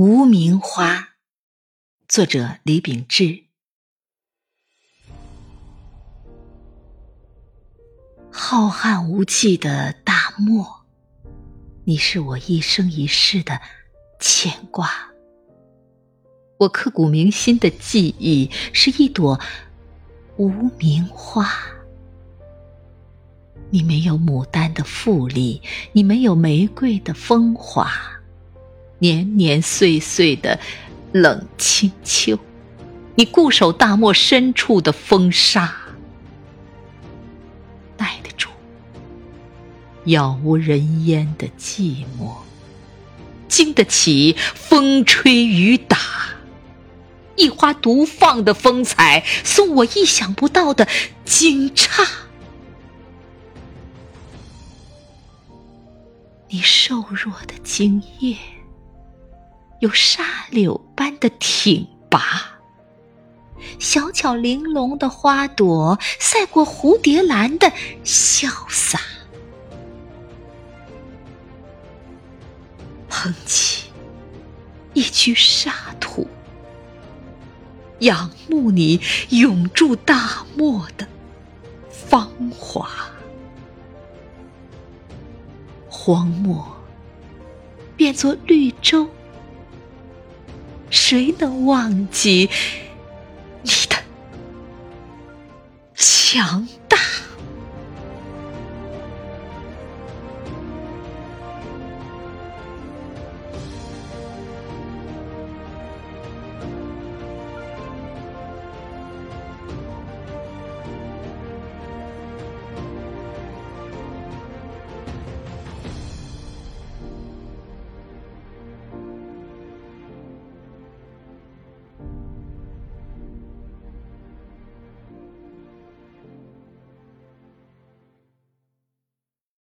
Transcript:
无名花，作者李秉志。浩瀚无际的大漠，你是我一生一世的牵挂。我刻骨铭心的记忆，是一朵无名花。你没有牡丹的富丽，你没有玫瑰的风华。年年岁岁的冷清秋，你固守大漠深处的风沙，耐得住杳无人烟的寂寞，经得起风吹雨打，一花独放的风采，送我意想不到的惊诧。你瘦弱的茎叶。有沙柳般的挺拔，小巧玲珑的花朵赛过蝴蝶兰的潇洒。捧起一曲沙土，仰慕你永驻大漠的芳华，荒漠变作绿洲。谁能忘记你的强？